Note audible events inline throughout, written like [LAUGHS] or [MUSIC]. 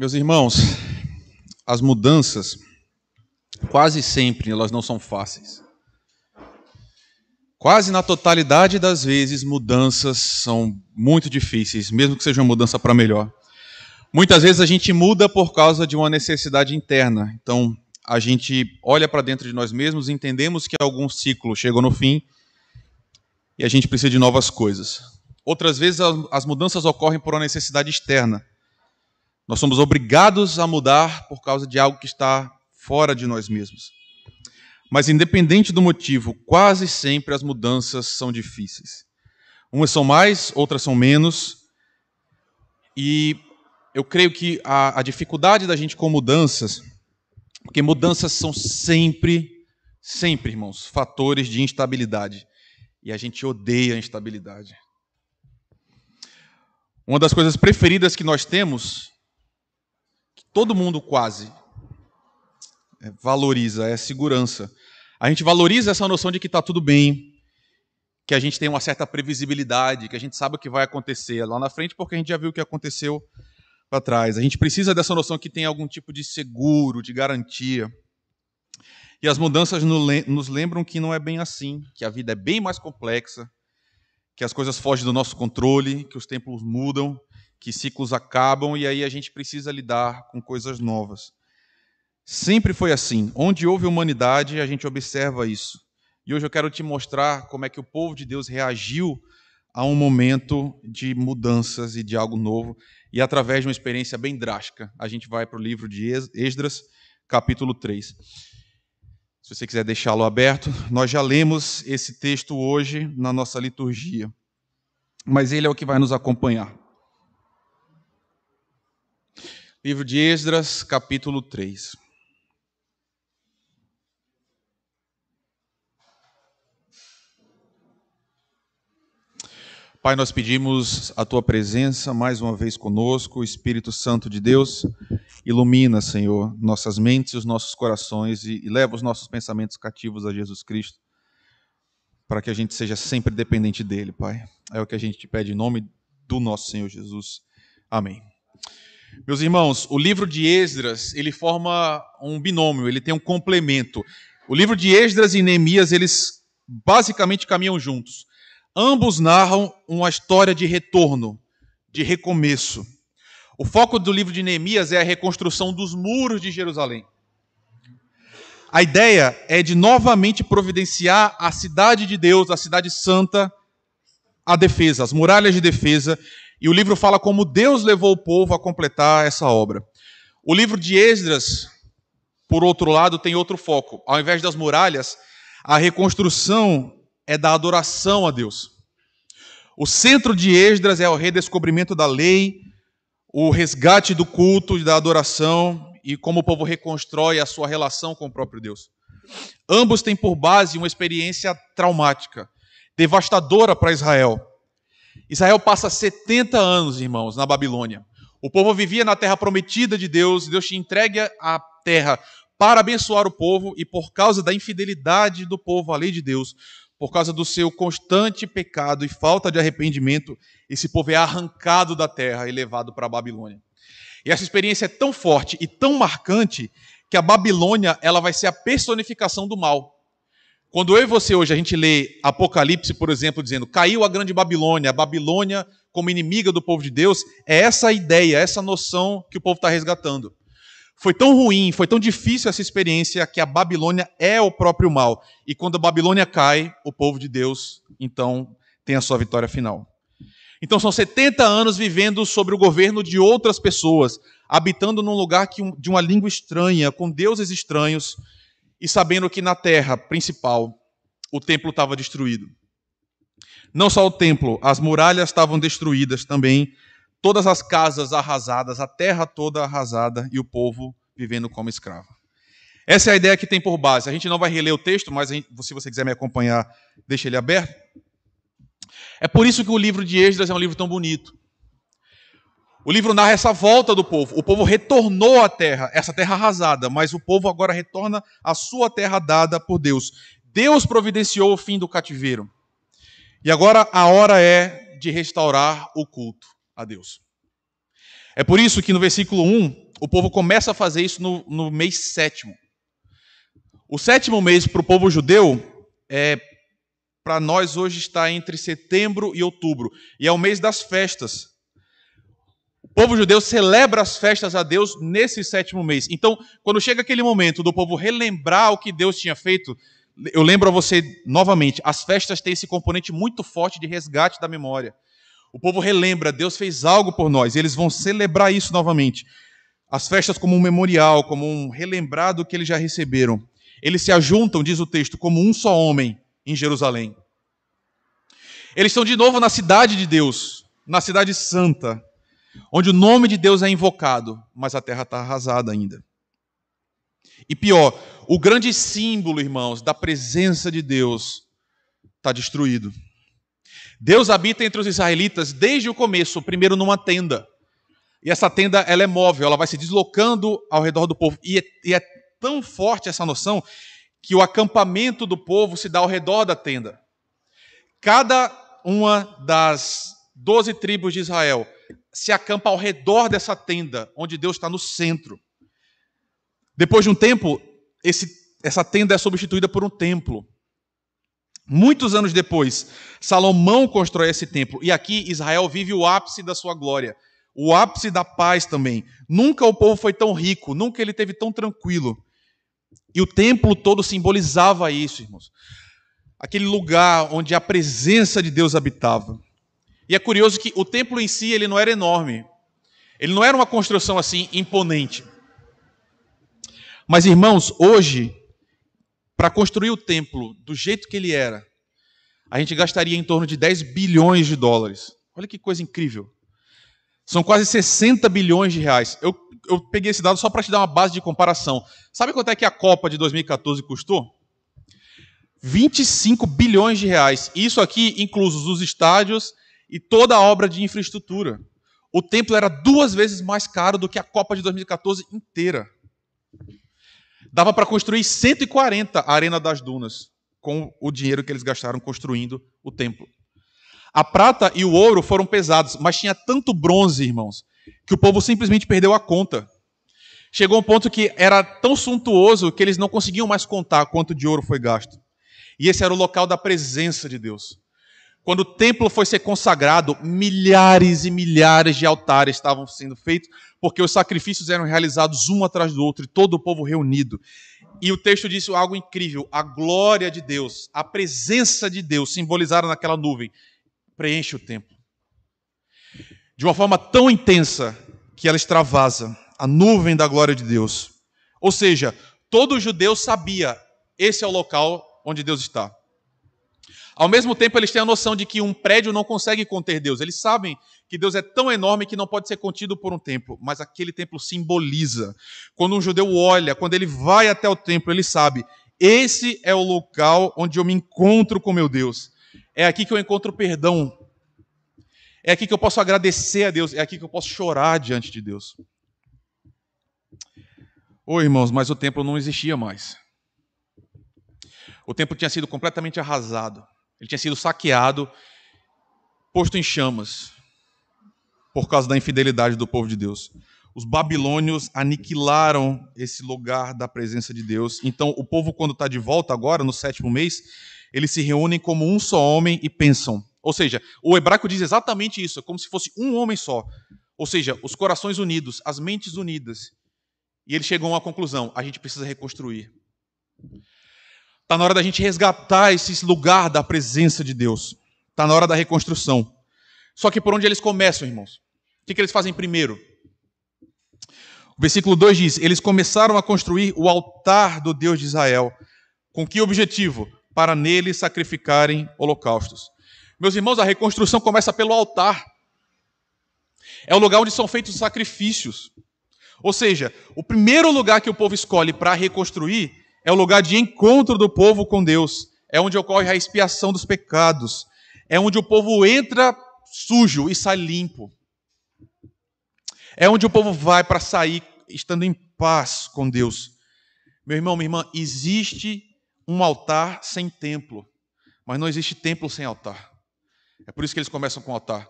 Meus irmãos, as mudanças, quase sempre, elas não são fáceis. Quase na totalidade das vezes, mudanças são muito difíceis, mesmo que seja uma mudança para melhor. Muitas vezes a gente muda por causa de uma necessidade interna. Então, a gente olha para dentro de nós mesmos, entendemos que algum ciclo chegou no fim e a gente precisa de novas coisas. Outras vezes as mudanças ocorrem por uma necessidade externa. Nós somos obrigados a mudar por causa de algo que está fora de nós mesmos. Mas, independente do motivo, quase sempre as mudanças são difíceis. Umas são mais, outras são menos. E eu creio que a, a dificuldade da gente com mudanças, porque mudanças são sempre, sempre, irmãos, fatores de instabilidade. E a gente odeia a instabilidade. Uma das coisas preferidas que nós temos, todo mundo quase é, valoriza, é segurança. A gente valoriza essa noção de que está tudo bem, que a gente tem uma certa previsibilidade, que a gente sabe o que vai acontecer lá na frente, porque a gente já viu o que aconteceu para trás. A gente precisa dessa noção que tem algum tipo de seguro, de garantia. E as mudanças nos lembram que não é bem assim, que a vida é bem mais complexa, que as coisas fogem do nosso controle, que os tempos mudam, que ciclos acabam e aí a gente precisa lidar com coisas novas. Sempre foi assim. Onde houve humanidade, a gente observa isso. E hoje eu quero te mostrar como é que o povo de Deus reagiu a um momento de mudanças e de algo novo. E através de uma experiência bem drástica, a gente vai para o livro de Esdras, capítulo 3. Se você quiser deixá-lo aberto, nós já lemos esse texto hoje na nossa liturgia, mas ele é o que vai nos acompanhar. Livro de Esdras, capítulo 3. Pai, nós pedimos a tua presença mais uma vez conosco, o Espírito Santo de Deus, ilumina, Senhor, nossas mentes e os nossos corações e, e leva os nossos pensamentos cativos a Jesus Cristo, para que a gente seja sempre dependente dele, Pai. É o que a gente te pede em nome do nosso Senhor Jesus. Amém. Meus irmãos, o livro de Esdras, ele forma um binômio, ele tem um complemento. O livro de Esdras e Neemias, eles basicamente caminham juntos. Ambos narram uma história de retorno, de recomeço. O foco do livro de Neemias é a reconstrução dos muros de Jerusalém. A ideia é de novamente providenciar a cidade de Deus, a cidade santa, a defesa, as muralhas de defesa. E o livro fala como Deus levou o povo a completar essa obra. O livro de Esdras, por outro lado, tem outro foco. Ao invés das muralhas, a reconstrução é da adoração a Deus. O centro de Esdras é o redescobrimento da lei, o resgate do culto e da adoração e como o povo reconstrói a sua relação com o próprio Deus. Ambos têm por base uma experiência traumática, devastadora para Israel. Israel passa 70 anos, irmãos, na Babilônia. O povo vivia na terra prometida de Deus, Deus te entrega a terra para abençoar o povo, e por causa da infidelidade do povo à lei de Deus, por causa do seu constante pecado e falta de arrependimento, esse povo é arrancado da terra e levado para a Babilônia. E essa experiência é tão forte e tão marcante que a Babilônia ela vai ser a personificação do mal. Quando eu e você hoje a gente lê Apocalipse, por exemplo, dizendo caiu a grande Babilônia, a Babilônia como inimiga do povo de Deus, é essa ideia, essa noção que o povo está resgatando. Foi tão ruim, foi tão difícil essa experiência que a Babilônia é o próprio mal. E quando a Babilônia cai, o povo de Deus, então, tem a sua vitória final. Então são 70 anos vivendo sobre o governo de outras pessoas, habitando num lugar de uma língua estranha, com deuses estranhos, e sabendo que na terra principal o templo estava destruído. Não só o templo, as muralhas estavam destruídas também, todas as casas arrasadas, a terra toda arrasada e o povo vivendo como escravo. Essa é a ideia que tem por base. A gente não vai reler o texto, mas gente, se você quiser me acompanhar, deixa ele aberto. É por isso que o livro de Esdras é um livro tão bonito. O livro narra essa volta do povo. O povo retornou à terra, essa terra arrasada, mas o povo agora retorna à sua terra dada por Deus. Deus providenciou o fim do cativeiro. E agora a hora é de restaurar o culto a Deus. É por isso que no versículo 1, o povo começa a fazer isso no, no mês sétimo. O sétimo mês para o povo judeu, é, para nós hoje está entre setembro e outubro, e é o mês das festas. O povo judeu celebra as festas a Deus nesse sétimo mês. Então, quando chega aquele momento do povo relembrar o que Deus tinha feito, eu lembro a você novamente, as festas têm esse componente muito forte de resgate da memória. O povo relembra, Deus fez algo por nós, e eles vão celebrar isso novamente. As festas como um memorial, como um relembrar do que eles já receberam. Eles se ajuntam, diz o texto, como um só homem em Jerusalém. Eles estão de novo na cidade de Deus, na cidade santa, onde o nome de Deus é invocado, mas a terra está arrasada ainda. E pior, o grande símbolo, irmãos, da presença de Deus está destruído. Deus habita entre os israelitas desde o começo, primeiro numa tenda. E essa tenda ela é móvel, ela vai se deslocando ao redor do povo. E é, e é tão forte essa noção que o acampamento do povo se dá ao redor da tenda. Cada uma das doze tribos de Israel se acampa ao redor dessa tenda, onde Deus está no centro. Depois de um tempo, esse, essa tenda é substituída por um templo. Muitos anos depois, Salomão constrói esse templo. E aqui Israel vive o ápice da sua glória, o ápice da paz também. Nunca o povo foi tão rico, nunca ele teve tão tranquilo. E o templo todo simbolizava isso, irmãos. Aquele lugar onde a presença de Deus habitava. E é curioso que o templo em si ele não era enorme. Ele não era uma construção assim imponente. Mas irmãos, hoje, para construir o templo do jeito que ele era, a gente gastaria em torno de 10 bilhões de dólares. Olha que coisa incrível. São quase 60 bilhões de reais. Eu, eu peguei esse dado só para te dar uma base de comparação. Sabe quanto é que a Copa de 2014 custou? 25 bilhões de reais. Isso aqui inclusos os estádios e toda a obra de infraestrutura. O templo era duas vezes mais caro do que a Copa de 2014 inteira. Dava para construir 140 a Arena das Dunas com o dinheiro que eles gastaram construindo o templo. A prata e o ouro foram pesados, mas tinha tanto bronze, irmãos, que o povo simplesmente perdeu a conta. Chegou um ponto que era tão suntuoso que eles não conseguiam mais contar quanto de ouro foi gasto. E esse era o local da presença de Deus. Quando o templo foi ser consagrado, milhares e milhares de altares estavam sendo feitos, porque os sacrifícios eram realizados um atrás do outro e todo o povo reunido. E o texto disse algo incrível: a glória de Deus, a presença de Deus, simbolizada naquela nuvem, preenche o templo. De uma forma tão intensa que ela extravasa a nuvem da glória de Deus. Ou seja, todo judeu sabia: esse é o local onde Deus está. Ao mesmo tempo, eles têm a noção de que um prédio não consegue conter Deus. Eles sabem que Deus é tão enorme que não pode ser contido por um templo, mas aquele templo simboliza. Quando um judeu olha, quando ele vai até o templo, ele sabe: esse é o local onde eu me encontro com meu Deus. É aqui que eu encontro perdão. É aqui que eu posso agradecer a Deus. É aqui que eu posso chorar diante de Deus. Oi, irmãos, mas o templo não existia mais. O templo tinha sido completamente arrasado. Ele tinha sido saqueado, posto em chamas, por causa da infidelidade do povo de Deus. Os babilônios aniquilaram esse lugar da presença de Deus. Então, o povo, quando está de volta agora, no sétimo mês, eles se reúnem como um só homem e pensam. Ou seja, o hebraico diz exatamente isso, é como se fosse um homem só. Ou seja, os corações unidos, as mentes unidas. E eles chegam uma conclusão: a gente precisa reconstruir. Está na hora da gente resgatar esse lugar da presença de Deus. Está na hora da reconstrução. Só que por onde eles começam, irmãos? O que, que eles fazem primeiro? O versículo 2 diz: Eles começaram a construir o altar do Deus de Israel. Com que objetivo? para nele sacrificarem holocaustos. Meus irmãos, a reconstrução começa pelo altar. É o lugar onde são feitos os sacrifícios. Ou seja, o primeiro lugar que o povo escolhe para reconstruir é o lugar de encontro do povo com Deus. É onde ocorre a expiação dos pecados. É onde o povo entra sujo e sai limpo. É onde o povo vai para sair estando em paz com Deus. Meu irmão, minha irmã, existe um altar sem templo, mas não existe templo sem altar. É por isso que eles começam com altar.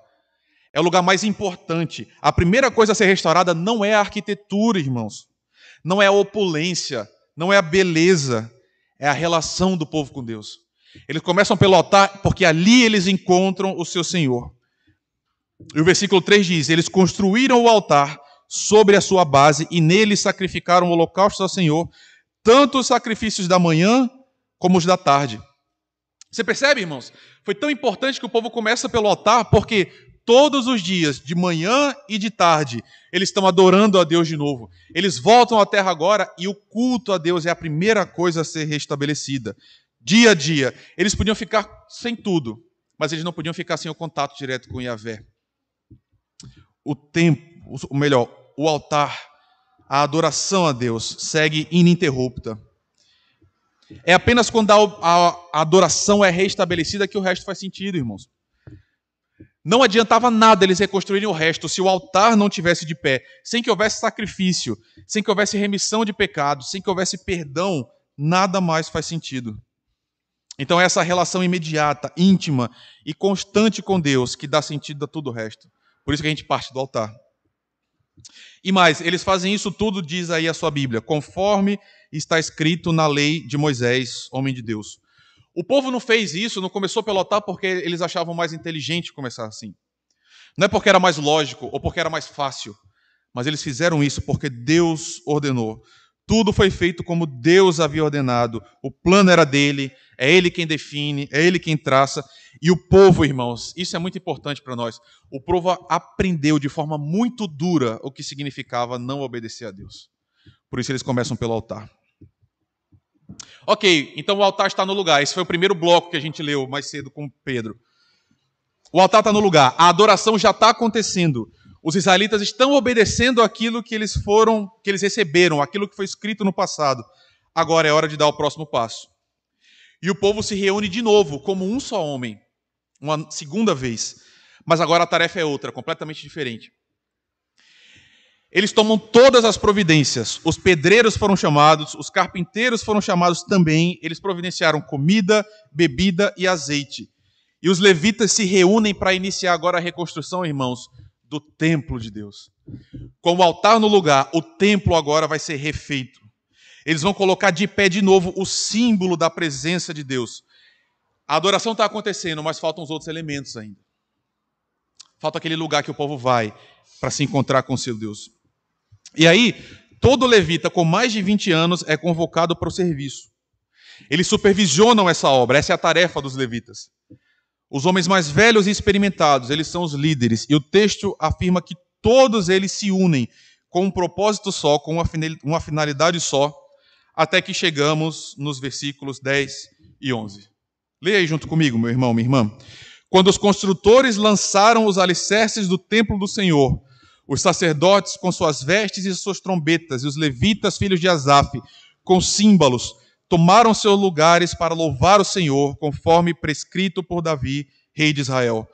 É o lugar mais importante. A primeira coisa a ser restaurada não é a arquitetura, irmãos. Não é a opulência, não é a beleza, é a relação do povo com Deus. Eles começam pelo altar porque ali eles encontram o seu Senhor. E o versículo 3 diz: Eles construíram o altar sobre a sua base e nele sacrificaram holocaustos ao Senhor, tanto os sacrifícios da manhã como os da tarde. Você percebe, irmãos? Foi tão importante que o povo começa pelo altar porque todos os dias, de manhã e de tarde, eles estão adorando a Deus de novo. Eles voltam à terra agora e o culto a Deus é a primeira coisa a ser restabelecida. Dia a dia. Eles podiam ficar sem tudo, mas eles não podiam ficar sem o contato direto com Yahvé. O tempo, o melhor, o altar, a adoração a Deus segue ininterrupta. É apenas quando a adoração é restabelecida que o resto faz sentido, irmãos. Não adiantava nada eles reconstruírem o resto se o altar não tivesse de pé, sem que houvesse sacrifício, sem que houvesse remissão de pecados, sem que houvesse perdão, nada mais faz sentido. Então, essa relação imediata, íntima e constante com Deus que dá sentido a tudo o resto. Por isso que a gente parte do altar. E mais, eles fazem isso tudo, diz aí a sua Bíblia, conforme está escrito na lei de Moisés, homem de Deus. O povo não fez isso, não começou pelo altar porque eles achavam mais inteligente começar assim. Não é porque era mais lógico ou porque era mais fácil, mas eles fizeram isso porque Deus ordenou. Tudo foi feito como Deus havia ordenado. O plano era dele, é ele quem define, é ele quem traça. E o povo, irmãos, isso é muito importante para nós. O povo aprendeu de forma muito dura o que significava não obedecer a Deus. Por isso eles começam pelo altar. Ok, então o altar está no lugar. Esse foi o primeiro bloco que a gente leu mais cedo com Pedro. O altar está no lugar. A adoração já está acontecendo. Os israelitas estão obedecendo aquilo que eles foram, que eles receberam, aquilo que foi escrito no passado. Agora é hora de dar o próximo passo. E o povo se reúne de novo, como um só homem, uma segunda vez. Mas agora a tarefa é outra, completamente diferente. Eles tomam todas as providências. Os pedreiros foram chamados, os carpinteiros foram chamados também. Eles providenciaram comida, bebida e azeite. E os levitas se reúnem para iniciar agora a reconstrução, irmãos, do templo de Deus. Com o altar no lugar, o templo agora vai ser refeito. Eles vão colocar de pé de novo o símbolo da presença de Deus. A adoração está acontecendo, mas faltam os outros elementos ainda. Falta aquele lugar que o povo vai para se encontrar com seu Deus. E aí, todo levita com mais de 20 anos é convocado para o serviço. Eles supervisionam essa obra, essa é a tarefa dos levitas. Os homens mais velhos e experimentados, eles são os líderes. E o texto afirma que todos eles se unem com um propósito só, com uma finalidade só, até que chegamos nos versículos 10 e 11. Leia aí junto comigo, meu irmão, minha irmã. Quando os construtores lançaram os alicerces do templo do Senhor, os sacerdotes com suas vestes e suas trombetas, e os levitas, filhos de Asaf, com símbolos, tomaram seus lugares para louvar o Senhor, conforme prescrito por Davi, rei de Israel.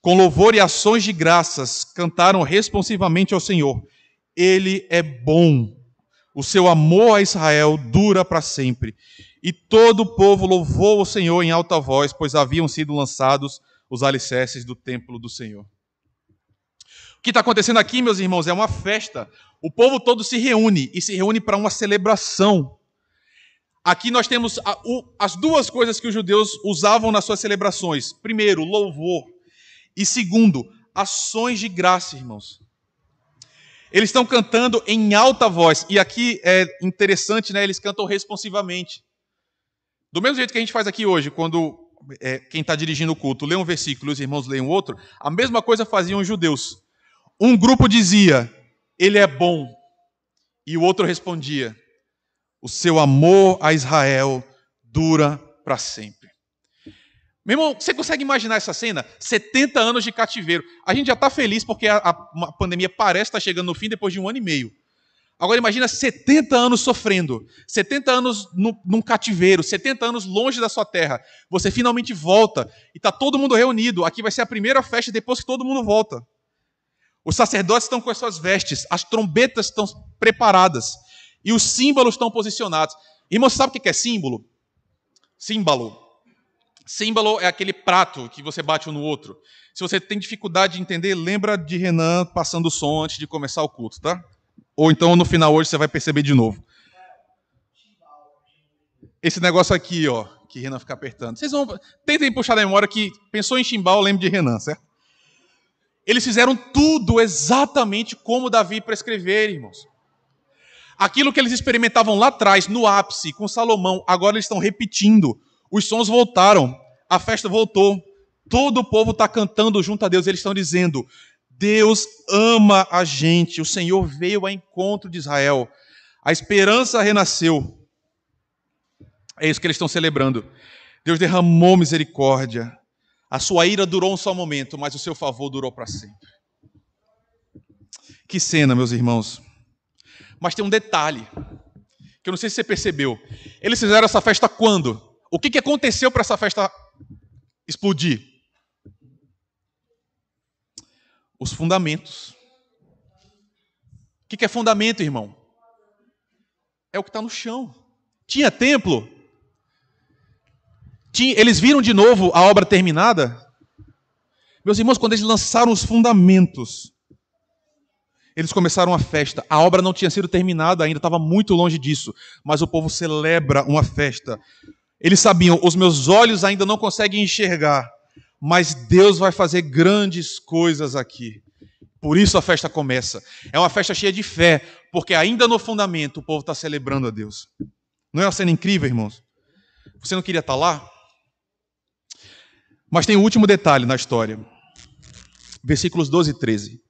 Com louvor e ações de graças, cantaram responsivamente ao Senhor. Ele é bom. O seu amor a Israel dura para sempre. E todo o povo louvou o Senhor em alta voz, pois haviam sido lançados os alicerces do templo do Senhor. O que está acontecendo aqui, meus irmãos, é uma festa. O povo todo se reúne e se reúne para uma celebração. Aqui nós temos as duas coisas que os judeus usavam nas suas celebrações: primeiro, louvor, e segundo, ações de graça, irmãos. Eles estão cantando em alta voz, e aqui é interessante, né? Eles cantam responsivamente. Do mesmo jeito que a gente faz aqui hoje, quando é, quem está dirigindo o culto lê um versículo e os irmãos leem outro, a mesma coisa faziam os judeus. Um grupo dizia, ele é bom. E o outro respondia, o seu amor a Israel dura para sempre. Meu irmão, você consegue imaginar essa cena? 70 anos de cativeiro. A gente já está feliz porque a, a, pandemia parece estar tá chegando no fim depois de um ano e meio. Agora imagina 70 anos sofrendo, 70 anos no, num cativeiro, 70 anos longe da sua terra. Você finalmente volta e está todo mundo reunido. Aqui vai ser a primeira festa depois que todo mundo volta. Os sacerdotes estão com as suas vestes, as trombetas estão preparadas e os símbolos estão posicionados. Irmão, sabe o que é símbolo? Símbolo. Símbolo é aquele prato que você bate um no outro. Se você tem dificuldade de entender, lembra de Renan passando o som antes de começar o culto, tá? Ou então no final hoje você vai perceber de novo. Esse negócio aqui, ó, que Renan fica apertando. Vocês vão tentem puxar da memória que pensou em chimbal, lembre de Renan, certo? Eles fizeram tudo exatamente como Davi prescrever, irmãos. Aquilo que eles experimentavam lá atrás, no ápice, com Salomão, agora eles estão repetindo. Os sons voltaram, a festa voltou. Todo o povo está cantando junto a Deus. Eles estão dizendo: Deus ama a gente. O Senhor veio ao encontro de Israel. A esperança renasceu. É isso que eles estão celebrando. Deus derramou misericórdia. A sua ira durou um só momento, mas o seu favor durou para sempre. Que cena, meus irmãos. Mas tem um detalhe, que eu não sei se você percebeu. Eles fizeram essa festa quando? O que, que aconteceu para essa festa explodir? Os fundamentos. O que, que é fundamento, irmão? É o que está no chão. Tinha templo? Eles viram de novo a obra terminada? Meus irmãos, quando eles lançaram os fundamentos, eles começaram a festa. A obra não tinha sido terminada ainda, estava muito longe disso. Mas o povo celebra uma festa. Eles sabiam, os meus olhos ainda não conseguem enxergar, mas Deus vai fazer grandes coisas aqui. Por isso a festa começa. É uma festa cheia de fé, porque ainda no fundamento o povo está celebrando a Deus. Não é uma cena incrível, irmãos? Você não queria estar lá? Mas tem um último detalhe na história. Versículos 12 e 13.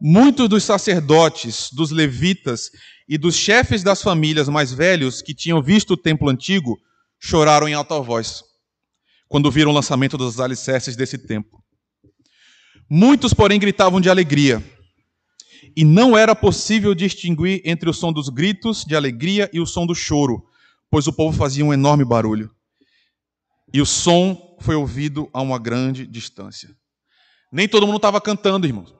Muitos dos sacerdotes, dos levitas e dos chefes das famílias mais velhos que tinham visto o templo antigo choraram em alta voz quando viram o lançamento dos alicerces desse templo. Muitos, porém, gritavam de alegria, e não era possível distinguir entre o som dos gritos de alegria e o som do choro, pois o povo fazia um enorme barulho. E o som foi ouvido a uma grande distância. Nem todo mundo estava cantando, irmãos.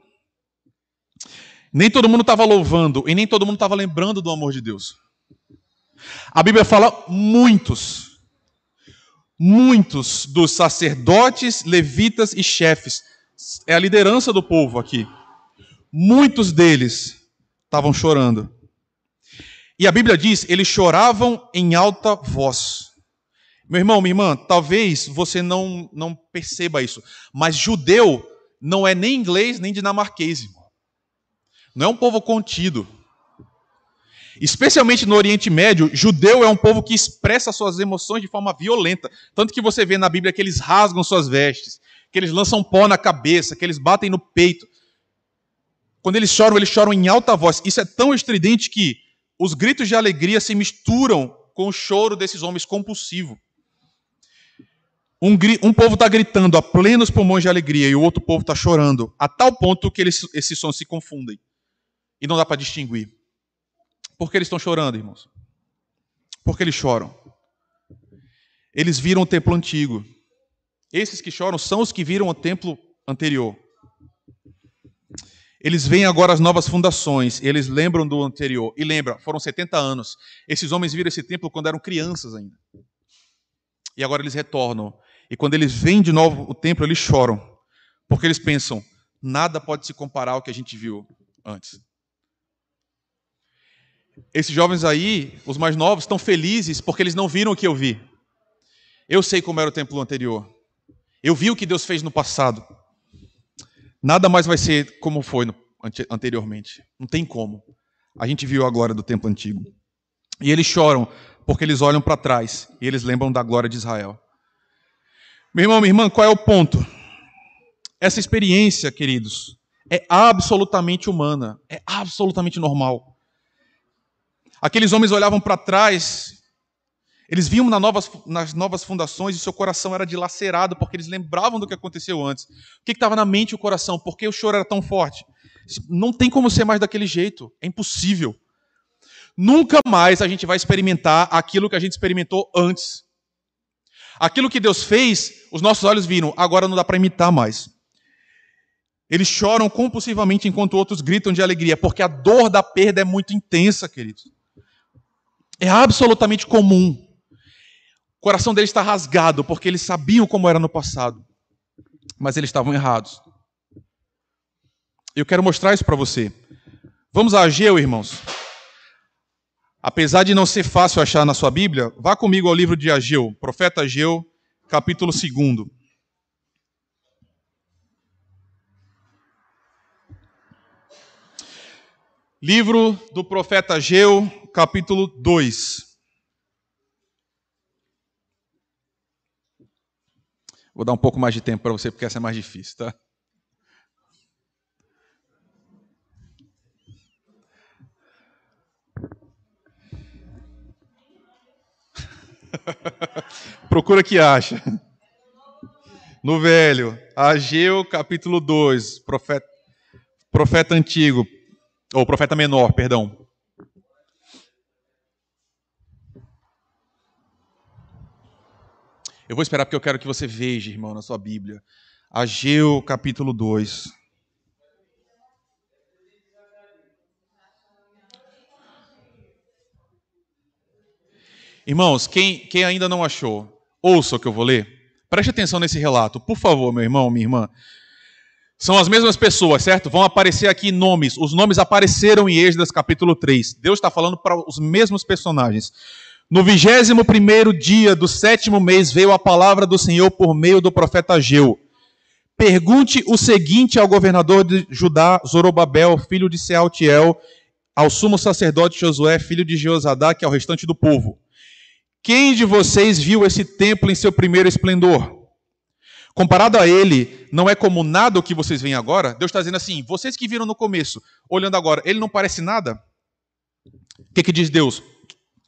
Nem todo mundo estava louvando e nem todo mundo estava lembrando do amor de Deus. A Bíblia fala muitos, muitos dos sacerdotes, levitas e chefes. É a liderança do povo aqui. Muitos deles estavam chorando. E a Bíblia diz, eles choravam em alta voz. Meu irmão, minha irmã, talvez você não, não perceba isso, mas judeu não é nem inglês nem dinamarquês, irmão. Não é um povo contido. Especialmente no Oriente Médio, judeu é um povo que expressa suas emoções de forma violenta. Tanto que você vê na Bíblia que eles rasgam suas vestes, que eles lançam pó na cabeça, que eles batem no peito. Quando eles choram, eles choram em alta voz. Isso é tão estridente que os gritos de alegria se misturam com o choro desses homens compulsivos. Um, um povo está gritando a plenos pulmões de alegria e o outro povo está chorando, a tal ponto que eles, esses sons se confundem. E não dá para distinguir. Por que eles estão chorando, irmãos? Porque eles choram. Eles viram o templo antigo. Esses que choram são os que viram o templo anterior. Eles veem agora as novas fundações, eles lembram do anterior. E lembra, foram 70 anos. Esses homens viram esse templo quando eram crianças ainda. E agora eles retornam. E quando eles veem de novo o templo, eles choram. Porque eles pensam: nada pode se comparar ao que a gente viu antes. Esses jovens aí, os mais novos, estão felizes porque eles não viram o que eu vi. Eu sei como era o templo anterior. Eu vi o que Deus fez no passado. Nada mais vai ser como foi anteriormente. Não tem como. A gente viu a glória do templo antigo. E eles choram porque eles olham para trás e eles lembram da glória de Israel. Meu irmão, minha irmã, qual é o ponto? Essa experiência, queridos, é absolutamente humana, é absolutamente normal. Aqueles homens olhavam para trás, eles viam nas novas, nas novas fundações e seu coração era dilacerado, porque eles lembravam do que aconteceu antes. O que estava na mente e o coração? Por que o choro era tão forte? Não tem como ser mais daquele jeito, é impossível. Nunca mais a gente vai experimentar aquilo que a gente experimentou antes. Aquilo que Deus fez, os nossos olhos viram, agora não dá para imitar mais. Eles choram compulsivamente enquanto outros gritam de alegria, porque a dor da perda é muito intensa, queridos. É absolutamente comum. coração deles está rasgado, porque eles sabiam como era no passado, mas eles estavam errados. Eu quero mostrar isso para você. Vamos a Ageu, irmãos. Apesar de não ser fácil achar na sua Bíblia, vá comigo ao livro de Ageu, profeta Ageu, capítulo 2. Livro do profeta Ageu, capítulo 2. Vou dar um pouco mais de tempo para você, porque essa é mais difícil, tá? [LAUGHS] Procura que acha. No velho, Ageu capítulo 2, profeta, profeta antigo, ou profeta menor, perdão. Eu vou esperar porque eu quero que você veja, irmão, na sua Bíblia. Ageu capítulo 2. Irmãos, quem, quem ainda não achou, ouça o que eu vou ler. Preste atenção nesse relato, por favor, meu irmão, minha irmã. São as mesmas pessoas, certo? Vão aparecer aqui nomes. Os nomes apareceram em Êxodo capítulo 3. Deus está falando para os mesmos personagens. No vigésimo primeiro dia do sétimo mês veio a palavra do Senhor por meio do profeta Ageu. Pergunte o seguinte ao governador de Judá, Zorobabel, filho de Sealtiel, ao sumo sacerdote Josué, filho de Jeozadá, que é o restante do povo. Quem de vocês viu esse templo em seu primeiro esplendor? Comparado a ele, não é como nada o que vocês veem agora? Deus está dizendo assim: vocês que viram no começo, olhando agora, ele não parece nada? O que, que diz Deus?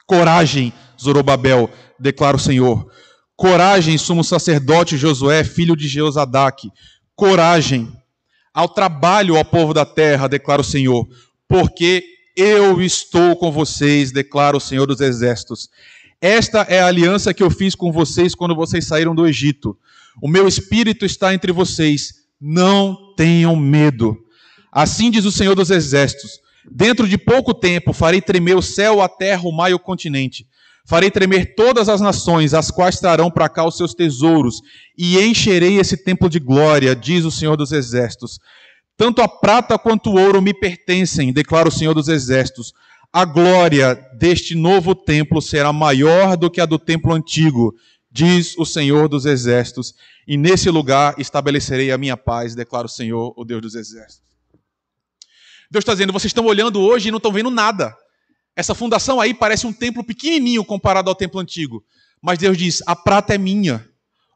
Coragem, Zorobabel, declara o Senhor. Coragem, sumo sacerdote Josué, filho de Jeozadaque. Coragem ao trabalho ao povo da terra, declara o Senhor, porque eu estou com vocês, declara o Senhor dos exércitos. Esta é a aliança que eu fiz com vocês quando vocês saíram do Egito. O meu espírito está entre vocês. Não tenham medo. Assim diz o Senhor dos Exércitos: Dentro de pouco tempo farei tremer o céu, a terra, o mar e o continente. Farei tremer todas as nações, as quais trarão para cá os seus tesouros, e encherei esse templo de glória, diz o Senhor dos Exércitos. Tanto a prata quanto o ouro me pertencem, declara o Senhor dos Exércitos a glória deste novo templo será maior do que a do templo antigo, diz o Senhor dos Exércitos, e nesse lugar estabelecerei a minha paz, declara o Senhor, o Deus dos Exércitos. Deus está dizendo: vocês estão olhando hoje e não estão vendo nada. Essa fundação aí parece um templo pequenininho comparado ao templo antigo. Mas Deus diz: a prata é minha,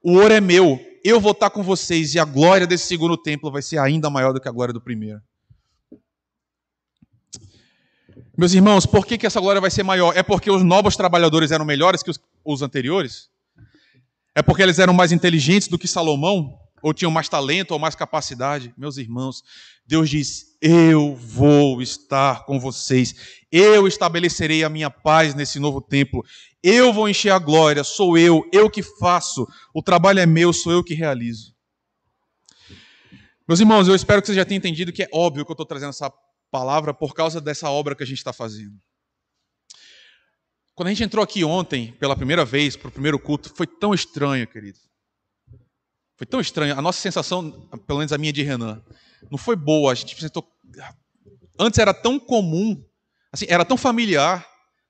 o ouro é meu, eu vou estar com vocês, e a glória desse segundo templo vai ser ainda maior do que a glória do primeiro. Meus irmãos, por que, que essa glória vai ser maior? É porque os novos trabalhadores eram melhores que os, os anteriores? É porque eles eram mais inteligentes do que Salomão? Ou tinham mais talento ou mais capacidade? Meus irmãos, Deus diz: Eu vou estar com vocês, eu estabelecerei a minha paz nesse novo templo, eu vou encher a glória, sou eu, eu que faço, o trabalho é meu, sou eu que realizo. Meus irmãos, eu espero que você já tenha entendido que é óbvio que eu estou trazendo essa palavra por causa dessa obra que a gente está fazendo. Quando a gente entrou aqui ontem, pela primeira vez, para o primeiro culto, foi tão estranho, querido. Foi tão estranho. A nossa sensação, pelo menos a minha de Renan, não foi boa. A gente sentou. Antes era tão comum, assim, era tão familiar,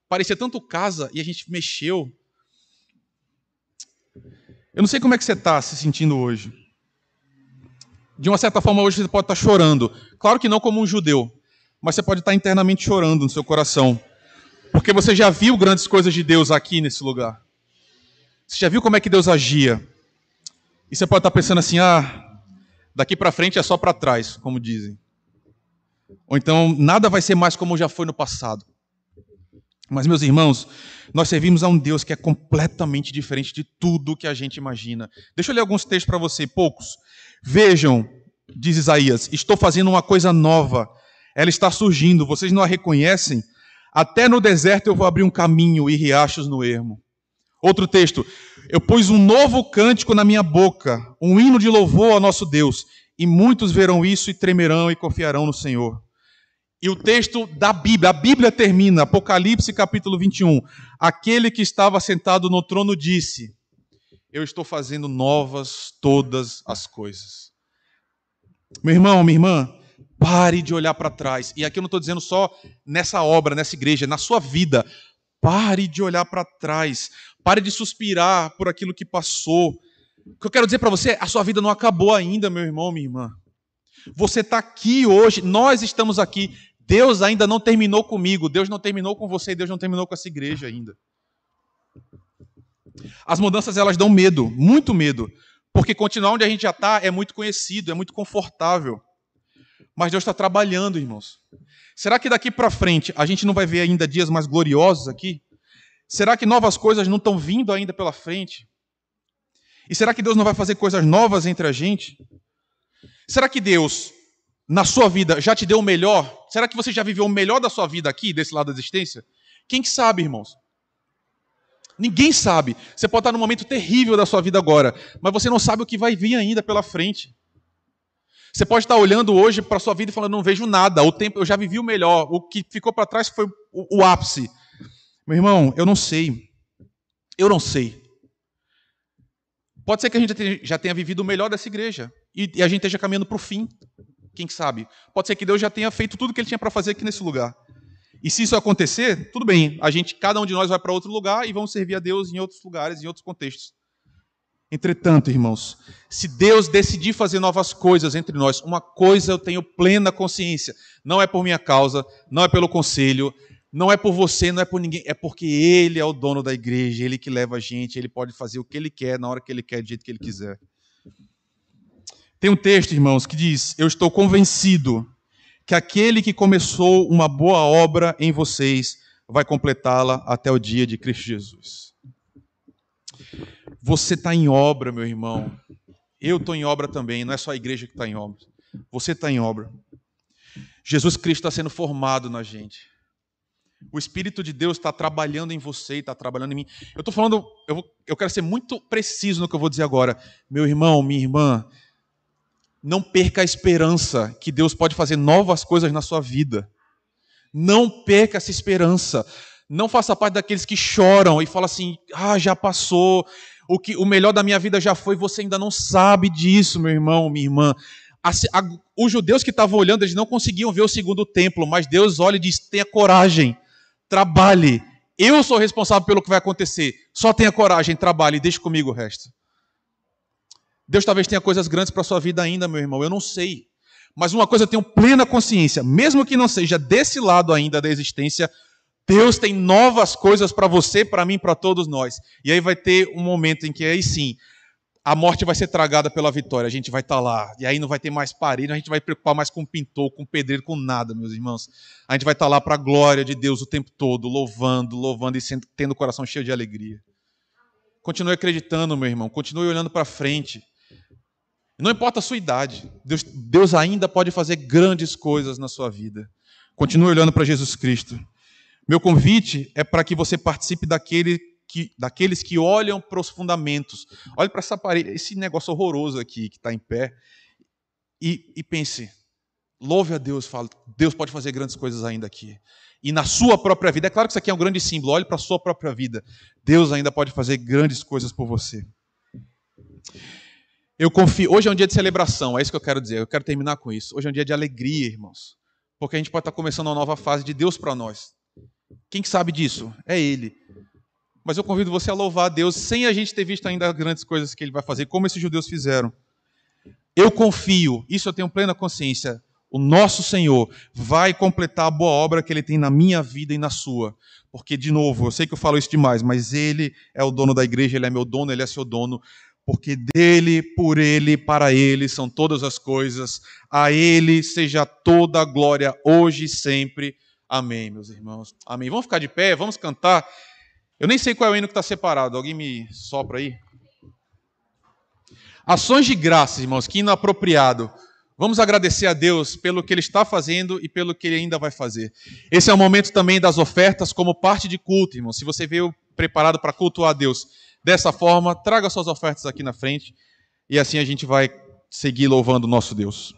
parecia tanto casa, e a gente mexeu. Eu não sei como é que você está se sentindo hoje. De uma certa forma, hoje você pode estar tá chorando. Claro que não como um judeu, mas você pode estar internamente chorando no seu coração. Porque você já viu grandes coisas de Deus aqui nesse lugar. Você já viu como é que Deus agia. E você pode estar pensando assim: ah, daqui para frente é só para trás, como dizem. Ou então, nada vai ser mais como já foi no passado. Mas, meus irmãos, nós servimos a um Deus que é completamente diferente de tudo que a gente imagina. Deixa eu ler alguns textos para você, poucos. Vejam, diz Isaías: estou fazendo uma coisa nova ela está surgindo, vocês não a reconhecem? Até no deserto eu vou abrir um caminho e riachos no ermo. Outro texto, eu pus um novo cântico na minha boca, um hino de louvor ao nosso Deus, e muitos verão isso e tremerão e confiarão no Senhor. E o texto da Bíblia, a Bíblia termina, Apocalipse capítulo 21. Aquele que estava sentado no trono disse: Eu estou fazendo novas todas as coisas. Meu irmão, minha irmã, pare de olhar para trás. E aqui eu não estou dizendo só nessa obra, nessa igreja, na sua vida. Pare de olhar para trás. Pare de suspirar por aquilo que passou. O que eu quero dizer para você, a sua vida não acabou ainda, meu irmão, minha irmã. Você está aqui hoje, nós estamos aqui. Deus ainda não terminou comigo, Deus não terminou com você, Deus não terminou com essa igreja ainda. As mudanças elas dão medo, muito medo, porque continuar onde a gente já está é muito conhecido, é muito confortável. Mas Deus está trabalhando, irmãos. Será que daqui para frente a gente não vai ver ainda dias mais gloriosos aqui? Será que novas coisas não estão vindo ainda pela frente? E será que Deus não vai fazer coisas novas entre a gente? Será que Deus, na sua vida, já te deu o melhor? Será que você já viveu o melhor da sua vida aqui, desse lado da existência? Quem que sabe, irmãos? Ninguém sabe. Você pode estar num momento terrível da sua vida agora, mas você não sabe o que vai vir ainda pela frente. Você pode estar olhando hoje para a sua vida e falando, não vejo nada, o tempo eu já vivi o melhor, o que ficou para trás foi o, o ápice. Meu irmão, eu não sei. Eu não sei. Pode ser que a gente já tenha vivido o melhor dessa igreja e a gente esteja caminhando para o fim. Quem sabe? Pode ser que Deus já tenha feito tudo o que ele tinha para fazer aqui nesse lugar. E se isso acontecer, tudo bem. A gente, cada um de nós vai para outro lugar e vamos servir a Deus em outros lugares, em outros contextos. Entretanto, irmãos, se Deus decidir fazer novas coisas entre nós, uma coisa eu tenho plena consciência: não é por minha causa, não é pelo conselho, não é por você, não é por ninguém, é porque Ele é o dono da igreja, Ele que leva a gente, Ele pode fazer o que Ele quer, na hora que Ele quer, do jeito que Ele quiser. Tem um texto, irmãos, que diz: Eu estou convencido que aquele que começou uma boa obra em vocês vai completá-la até o dia de Cristo Jesus. Você está em obra, meu irmão. Eu estou em obra também, não é só a igreja que está em obra. Você está em obra. Jesus Cristo está sendo formado na gente. O Espírito de Deus está trabalhando em você e está trabalhando em mim. Eu estou falando, eu, vou, eu quero ser muito preciso no que eu vou dizer agora. Meu irmão, minha irmã, não perca a esperança que Deus pode fazer novas coisas na sua vida. Não perca essa esperança. Não faça parte daqueles que choram e falam assim: ah, já passou, o, que, o melhor da minha vida já foi, você ainda não sabe disso, meu irmão, minha irmã. A, a, os judeus que estavam olhando, eles não conseguiam ver o segundo templo, mas Deus olha e diz: tenha coragem, trabalhe. Eu sou responsável pelo que vai acontecer. Só tenha coragem, trabalhe e deixe comigo o resto. Deus talvez tenha coisas grandes para a sua vida ainda, meu irmão, eu não sei. Mas uma coisa eu tenho plena consciência, mesmo que não seja desse lado ainda da existência, Deus tem novas coisas para você, para mim, para todos nós. E aí vai ter um momento em que aí sim, a morte vai ser tragada pela vitória. A gente vai estar tá lá. E aí não vai ter mais parede, a gente vai preocupar mais com pintor, com pedreiro, com nada, meus irmãos. A gente vai estar tá lá para a glória de Deus o tempo todo, louvando, louvando e sendo, tendo o coração cheio de alegria. Continue acreditando, meu irmão. Continue olhando para frente. Não importa a sua idade, Deus, Deus ainda pode fazer grandes coisas na sua vida. Continue olhando para Jesus Cristo. Meu convite é para que você participe daquele que, daqueles que olham para os fundamentos. Olhe para essa parede, esse negócio horroroso aqui que está em pé, e, e pense: louve a Deus, fala, Deus pode fazer grandes coisas ainda aqui. E na sua própria vida, é claro que isso aqui é um grande símbolo, olhe para a sua própria vida. Deus ainda pode fazer grandes coisas por você. Eu confio. Hoje é um dia de celebração, é isso que eu quero dizer. Eu quero terminar com isso. Hoje é um dia de alegria, irmãos. Porque a gente pode estar começando uma nova fase de Deus para nós. Quem sabe disso? É Ele. Mas eu convido você a louvar a Deus sem a gente ter visto ainda grandes coisas que Ele vai fazer, como esses judeus fizeram. Eu confio, isso eu tenho plena consciência. O nosso Senhor vai completar a boa obra que Ele tem na minha vida e na sua. Porque, de novo, eu sei que eu falo isso demais, mas Ele é o dono da igreja, Ele é meu dono, Ele é seu dono porque dele, por ele, para ele são todas as coisas. A ele seja toda a glória hoje e sempre. Amém, meus irmãos. Amém. Vamos ficar de pé, vamos cantar. Eu nem sei qual é o hino que está separado. Alguém me sopra aí? Ações de graça, irmãos, que inapropriado. Vamos agradecer a Deus pelo que Ele está fazendo e pelo que Ele ainda vai fazer. Esse é o momento também das ofertas como parte de culto, irmão. Se você veio preparado para cultuar a Deus dessa forma, traga suas ofertas aqui na frente e assim a gente vai seguir louvando o nosso Deus.